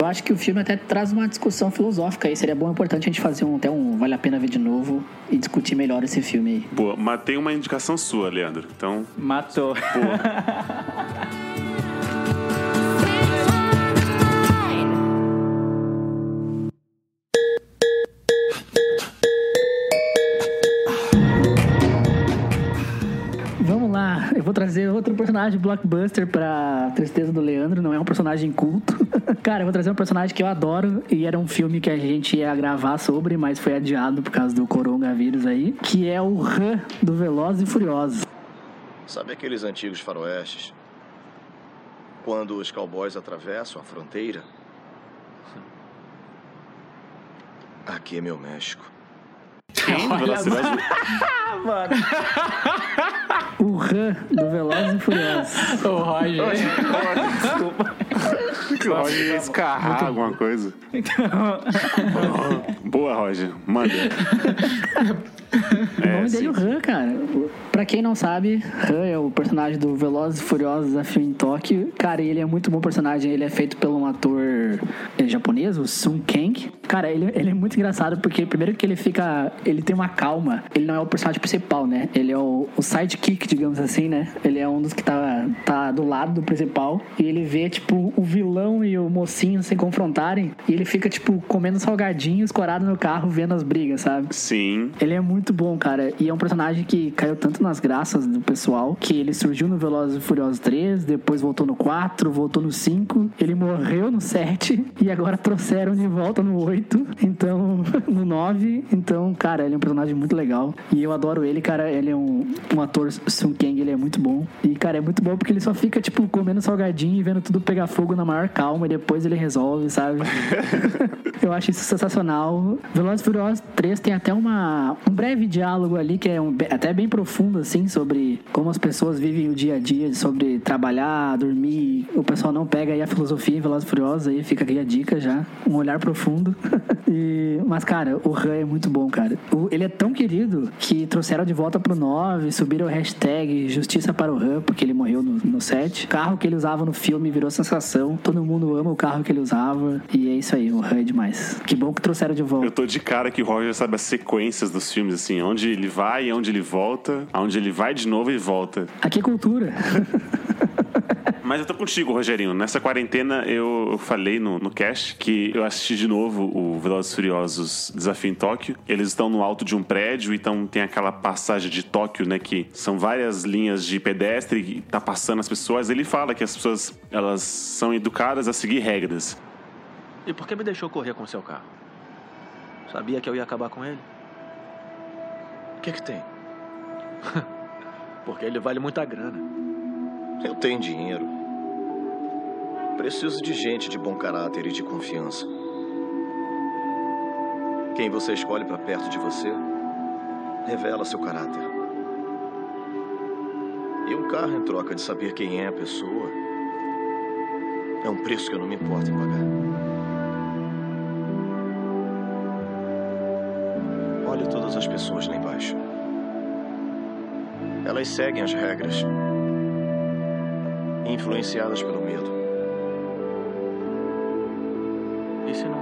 Eu acho que o filme até traz uma discussão filosófica aí. Seria bom importante a gente fazer um, até um Vale a Pena Ver de novo e discutir melhor esse filme aí. Boa, mas tem uma indicação sua, Leandro. Então, Matou. Vamos vou trazer outro personagem blockbuster pra tristeza do Leandro, não é um personagem culto. Cara, eu vou trazer um personagem que eu adoro e era um filme que a gente ia gravar sobre, mas foi adiado por causa do coronavírus aí, que é o Han do Velozes e Furiosos. Sabe aqueles antigos faroestes? Quando os cowboys atravessam a fronteira? Aqui é meu México. Quem? Velocidade... Mano. O Han do Velozes e Furiosos. Ô, Roger. Desculpa. Roger ia escarrar alguma coisa. Boa, Roger. Manda. O nome dele é o Han, cara. Pra quem não sabe, Han é o personagem do Velozes e Furiosos Desafio em Tóquio. Cara, ele é muito bom personagem. Ele é feito por um ator é, japonês, o Sun Kang. Cara, ele, ele é muito engraçado porque, primeiro, que ele fica. Ele tem uma calma. Ele não é o personagem principal, né? Ele é o, o sidekick, digamos assim, né? Ele é um dos que tá, tá do lado do principal. E ele vê, tipo, o vilão e o mocinho se confrontarem. E ele fica, tipo, comendo salgadinho, escorado no carro, vendo as brigas, sabe? Sim. Ele é muito bom, cara. E é um personagem que caiu tanto nas graças do pessoal que ele surgiu no Velozes e Furiosos 3, depois voltou no 4, voltou no 5, ele morreu no 7 e agora trouxeram de volta no 8, então no 9. Então, cara, ele é um personagem muito legal. E eu adoro ele, cara. Ele é um, um ator Sun Kang, ele é muito bom. E, cara, é muito bom porque ele só fica, tipo, comendo salgadinho e vendo tudo pegar fogo na maior calma e depois ele resolve, sabe? eu acho isso sensacional. Velozes e Furiosos 3 tem até uma, um breve diálogo ali que é um- até bem profundo, assim, sobre como as pessoas vivem o dia a dia, sobre trabalhar, dormir. O pessoal não pega aí a filosofia em Velozes e Furiosos, aí fica aqui a dica já. Um olhar profundo. E- mas, cara, o Han é muito bom, cara. O- ele é tão querido que trouxeram de volta pro 9, subiram o hashtag Justiça para o Han, porque ele morreu no, no 7. O carro que ele usava no filme virou sensação. Todo mundo ama o carro que ele usava. E é isso aí, o Han é demais. Que bom que trouxeram de volta. Eu tô de cara que o Roger sabe as sequências dos filmes, assim, onde ele vai, onde ele volta, aonde ele vai de novo e volta. Aqui é cultura. Mas eu tô contigo, Rogerinho. Nessa quarentena eu falei no, no cast que eu assisti de novo o Velozes e Furiosos Desafio em Tóquio. Eles estão no alto de um prédio, então tem aquela passagem de Tóquio, né? Que são várias linhas de pedestre e tá passando as pessoas. Ele fala que as pessoas elas são educadas a seguir regras. E por que me deixou correr com seu carro? Sabia que eu ia acabar com ele? O que é que tem? Porque ele vale muita grana. Eu tenho dinheiro. Preciso de gente de bom caráter e de confiança. Quem você escolhe para perto de você revela seu caráter. E um carro em troca de saber quem é a pessoa é um preço que eu não me importo em pagar. Olhe todas as pessoas lá embaixo. Elas seguem as regras, influenciadas pelo medo.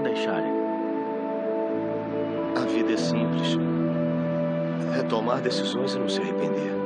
Deixarem? A vida é simples. É tomar decisões e não se arrepender.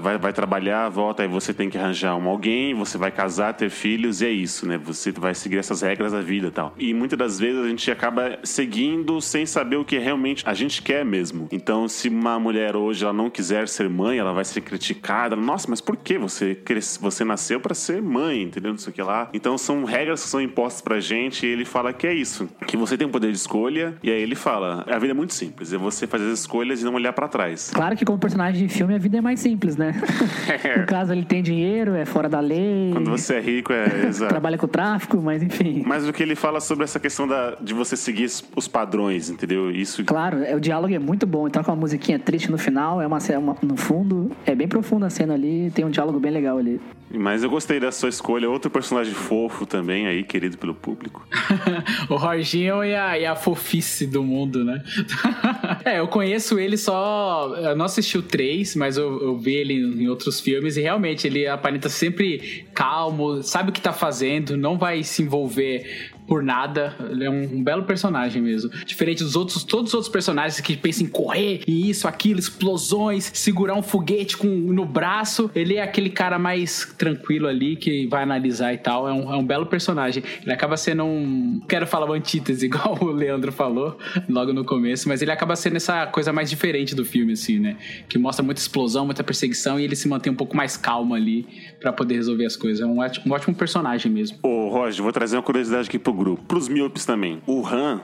Vai, vai trabalhar, volta, aí você tem que arranjar um alguém, você vai casar, ter filhos, e é isso, né? Você vai seguir essas regras da vida e tal. E muitas das vezes a gente acaba seguindo sem saber o que realmente a gente quer mesmo. Então, se uma mulher hoje ela não quiser ser mãe, ela vai ser criticada. Nossa, mas por que você, cres- você nasceu para ser mãe, entendeu? Não sei o que lá. Então, são regras que são impostas pra gente, e ele fala que é isso, que você tem um poder de escolha, e aí ele fala: a vida é muito simples, é você fazer as escolhas e não olhar pra trás. Claro que como personagem de filme minha vida é mais simples, né? no caso, ele tem dinheiro, é fora da lei. Quando você é rico, é exato. Trabalha com tráfico, mas enfim. Mas o que ele fala sobre essa questão da, de você seguir os padrões, entendeu? Isso. Claro, é, o diálogo é muito bom. Então, com uma musiquinha triste no final, é uma, é uma no fundo, é bem profunda a cena ali, tem um diálogo bem legal ali. Mas eu gostei da sua escolha. Outro personagem fofo também aí, querido pelo público. o Jorginho e a, e a fofice do mundo, né? é, eu conheço ele só. Eu não assisti o 3, mas eu, eu vi ele em outros filmes e realmente ele aparenta sempre calmo, sabe o que tá fazendo, não vai se envolver por nada. Ele é um, um, belo personagem mesmo. Diferente dos outros, todos os outros personagens que pensam em correr e isso, aquilo, explosões, segurar um foguete com, no braço. Ele é aquele cara mais tranquilo ali que vai analisar e tal. É um, é um belo personagem. Ele acaba sendo um. Quero falar uma antítese, igual o Leandro falou logo no começo, mas ele acaba sendo essa coisa mais diferente do filme, assim, né? Que mostra muita explosão, muita perseguição e ele se mantém um pouco mais calmo ali para poder resolver as coisas. É um ótimo, um ótimo personagem mesmo. Ô, Roger, vou trazer uma curiosidade aqui pro grupo. Pros míopes também. O Han,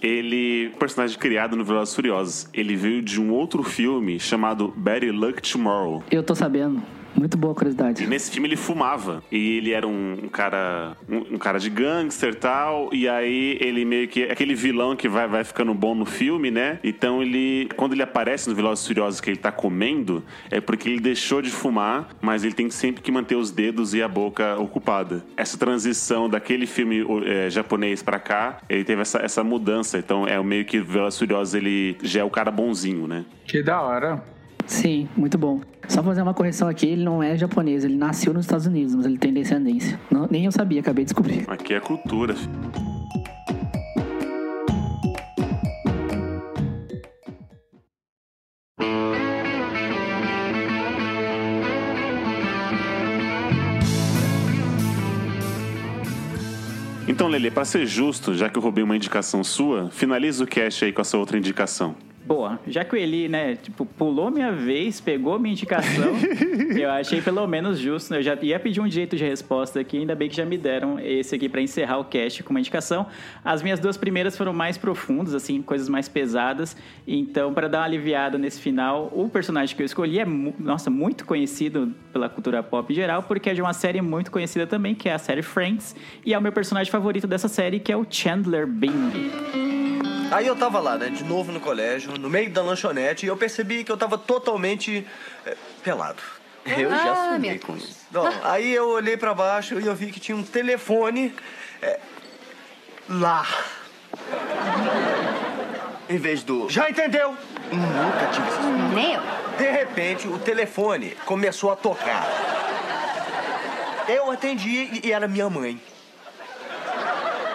ele, personagem criado no Velozes Furiosos, ele veio de um outro filme chamado Better Luck Tomorrow. Eu tô sabendo. Muito boa curiosidade. E nesse filme ele fumava. E ele era um, um cara. Um, um, cara de gangster e tal. E aí ele meio que. Aquele vilão que vai, vai ficando bom no filme, né? Então ele. Quando ele aparece no Velozes Furiosos que ele tá comendo, é porque ele deixou de fumar, mas ele tem sempre que manter os dedos e a boca ocupada. Essa transição daquele filme é, japonês pra cá, ele teve essa, essa mudança. Então é meio que o Velozes Furiosos ele já é o cara bonzinho, né? Que da hora. Sim, muito bom. Só fazer uma correção aqui, ele não é japonês, ele nasceu nos Estados Unidos, mas ele tem descendência. Não, nem eu sabia, acabei de descobrir. Aqui é cultura. Então, Lele, para ser justo, já que eu roubei uma indicação sua, finaliza o cast aí com a sua outra indicação. Boa, já que o Eli, né, tipo, pulou minha vez, pegou minha indicação, eu achei pelo menos justo, né? Eu já ia pedir um direito de resposta aqui, ainda bem que já me deram esse aqui para encerrar o cast com uma indicação. As minhas duas primeiras foram mais profundas, assim, coisas mais pesadas. Então, para dar uma aliviada nesse final, o personagem que eu escolhi é, nossa, muito conhecido pela cultura pop em geral, porque é de uma série muito conhecida também, que é a série Friends, e é o meu personagem favorito dessa série, que é o Chandler Bing. Aí eu tava lá, né, de novo no colégio, no meio da lanchonete, e eu percebi que eu tava totalmente é, pelado. Eu já Ah, sonhei meu com isso. Bom, aí eu olhei pra baixo e eu vi que tinha um telefone é, lá. Em vez do. Já entendeu? Nunca tive esse sonho. Nem eu. De repente, o telefone começou a tocar. Eu atendi e- e era minha mãe.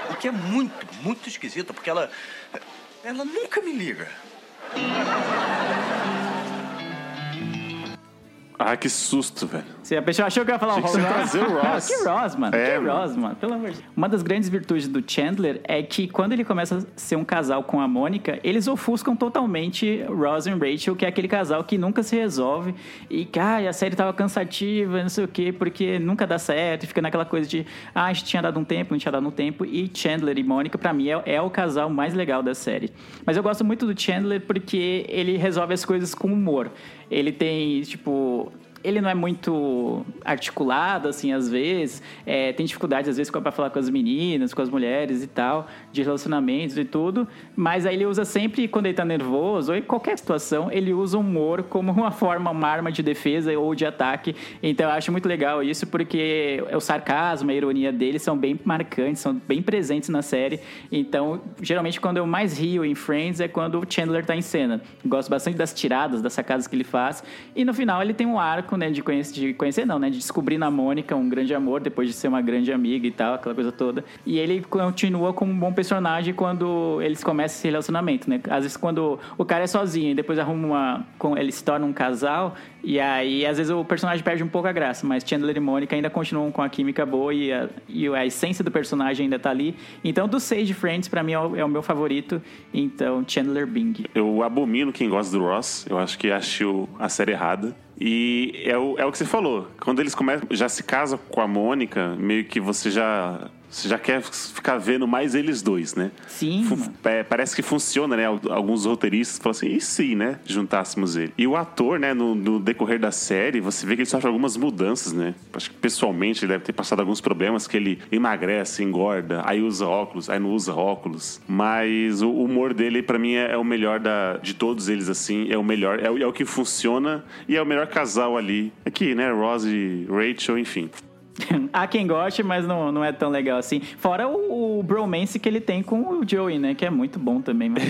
O que é muito, muito esquisito, porque ela. Ela nunca me liga. Ah, que susto, velho. Você a pessoa achou que eu ia falar Achei o Ross. trazer o Ross. que Ross, mano. É, que. Ross, mano. Pelo amor de Deus. Uma das grandes virtudes do Chandler é que quando ele começa a ser um casal com a Mônica, eles ofuscam totalmente Ross e Rachel, que é aquele casal que nunca se resolve e que ai, a série tava cansativa, não sei o quê, porque nunca dá certo, e fica naquela coisa de ah, a gente tinha dado um tempo, não tinha dado um tempo. E Chandler e Mônica, pra mim, é, é o casal mais legal da série. Mas eu gosto muito do Chandler porque ele resolve as coisas com humor. Ele tem, tipo, ele não é muito articulado, assim, às vezes. É, tem dificuldades, às vezes, para falar com as meninas, com as mulheres e tal, de relacionamentos e tudo. Mas aí ele usa sempre, quando ele tá nervoso, ou em qualquer situação, ele usa o humor como uma forma, uma arma de defesa ou de ataque. Então eu acho muito legal isso, porque o sarcasmo, a ironia dele são bem marcantes, são bem presentes na série. Então, geralmente, quando eu mais rio em Friends é quando o Chandler tá em cena. Gosto bastante das tiradas, das sacadas que ele faz. E no final ele tem um arco, né, de conhecer, de conhecer não, né, de descobrir na Mônica um grande amor, depois de ser uma grande amiga e tal, aquela coisa toda. E ele continua como um bom personagem quando eles começam esse relacionamento, né? Às vezes quando o cara é sozinho e depois arruma uma... ele se torna um casal, e aí às vezes o personagem perde um pouco a graça, mas Chandler e Mônica ainda continuam com a química boa e a, e a essência do personagem ainda tá ali. Então, seis de Friends, pra mim é o, é o meu favorito. Então, Chandler Bing. Eu abomino quem gosta do Ross. Eu acho que achou a série errada. E é o, é o que você falou. Quando eles começam, já se casam com a Mônica, meio que você já Você já quer ficar vendo mais eles dois, né? Sim. É, parece que funciona, né? Al- Alguns roteiristas falam assim, e se, né? Juntássemos ele. E o ator, né? No, no decorrer da série, você vê que ele sofre algumas mudanças, né? Acho que pessoalmente ele deve ter passado alguns problemas, que ele emagrece, engorda, aí usa óculos, aí não usa óculos. Mas o humor dele, pra mim, é, é o melhor da, de todos eles, assim. É o melhor, é, o- é o que funciona e é o melhor casal ali. Aqui, né? Rose e Rachel, enfim. Há quem goste, mas não, não é tão legal assim. Fora o, o bromance que ele tem com o Joey, né? Que é muito bom também. Mas...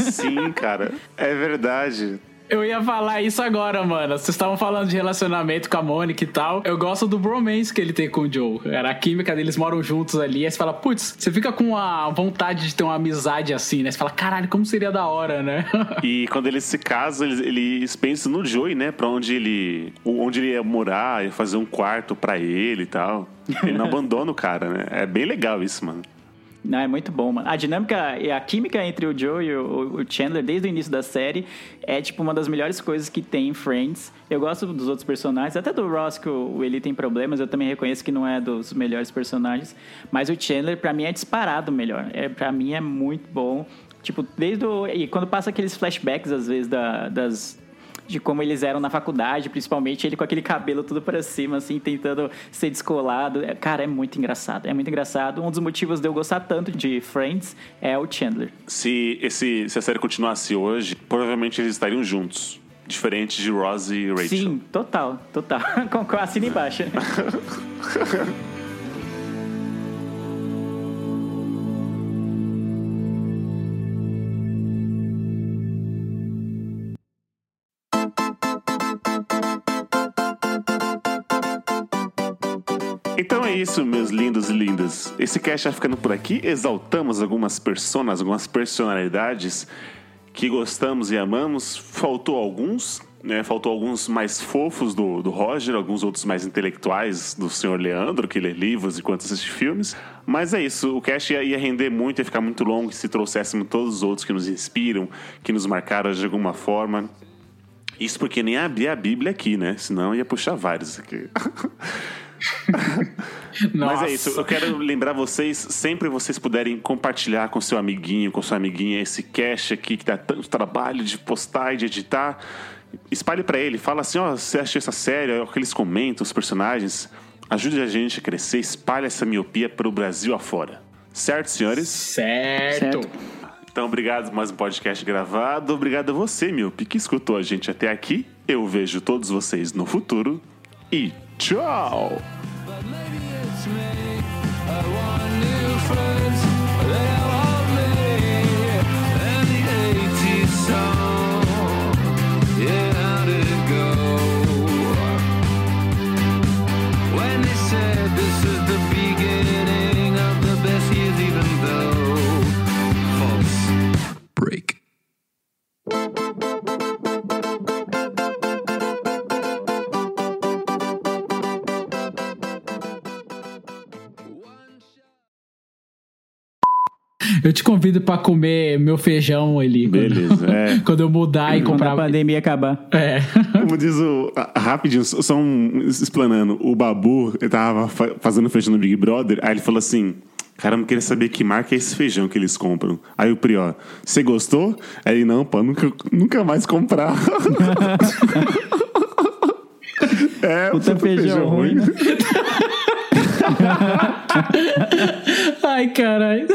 Sim, cara. É verdade. Eu ia falar isso agora, mano. Vocês estavam falando de relacionamento com a Mônica e tal. Eu gosto do bromance que ele tem com o Joe. Era a química deles moram juntos ali. Aí você fala, putz, você fica com a vontade de ter uma amizade assim, né? Você fala, caralho, como seria da hora, né? E quando eles se casam, eles, eles pensam no Joey, né? Pra onde ele, onde ele ia morar, ia fazer um quarto pra ele e tal. Ele não abandona o cara, né? É bem legal isso, mano. Não, é muito bom, mano. A dinâmica e a química entre o Joe e o, o Chandler desde o início da série é, tipo, uma das melhores coisas que tem em Friends. Eu gosto dos outros personagens, até do Ross, que o, o Eli tem problemas, eu também reconheço que não é dos melhores personagens. Mas o Chandler, pra mim, é disparado melhor. É, pra mim, é muito bom. Tipo, desde o... E quando passa aqueles flashbacks, às vezes, da, das de como eles eram na faculdade, principalmente ele com aquele cabelo tudo pra cima, assim, tentando ser descolado. É, Cara, é muito engraçado, é muito engraçado. Um dos motivos de eu gostar tanto de Friends é o Chandler. Se, esse, se a série continuasse hoje, provavelmente eles estariam juntos. Diferente de Ross e Rachel. Sim, total, total. Assina embaixo. isso, meus lindos e lindas. Esse cast vai ficando por aqui. Exaltamos algumas personas, algumas personalidades que gostamos e amamos. Faltou alguns, né? Faltou alguns mais fofos do, do Roger, alguns outros mais intelectuais do senhor Leandro, que lê livros enquanto assiste filmes. Mas é isso, o cast ia, ia render muito, ia ficar muito longo se trouxéssemos todos os outros que nos inspiram, que nos marcaram de alguma forma. Isso porque nem abri a Bíblia aqui, né? Senão ia puxar vários aqui. Mas é isso, eu quero lembrar vocês, sempre vocês puderem compartilhar com seu amiguinho, com sua amiguinha esse cache aqui que dá tanto trabalho de postar e de editar. Espalhe pra ele, fala assim, ó, você achou essa série, olha o que eles comentam, os personagens. Ajude a gente a crescer, espalhe essa miopia pro Brasil afora. Certo, senhores? Certo. Então, obrigado por mais um podcast gravado. Obrigado a você, miope, que escutou a gente até aqui. Eu vejo todos vocês no futuro. E Ciao. Eu te convido pra comer meu feijão ali. Beleza, é. Quando eu mudar e Quando comprar. a pandemia acabar. É. Como diz o. Rapidinho, só um. Explanando. O Babu, ele tava fa- fazendo feijão no Big Brother, aí ele falou assim. Cara, eu não queria saber que marca é esse feijão que eles compram. Aí o Prió, você gostou? Aí ele, não, pô, nunca, nunca mais comprar. é, Puta feijão ruim, né? Ai, caralho.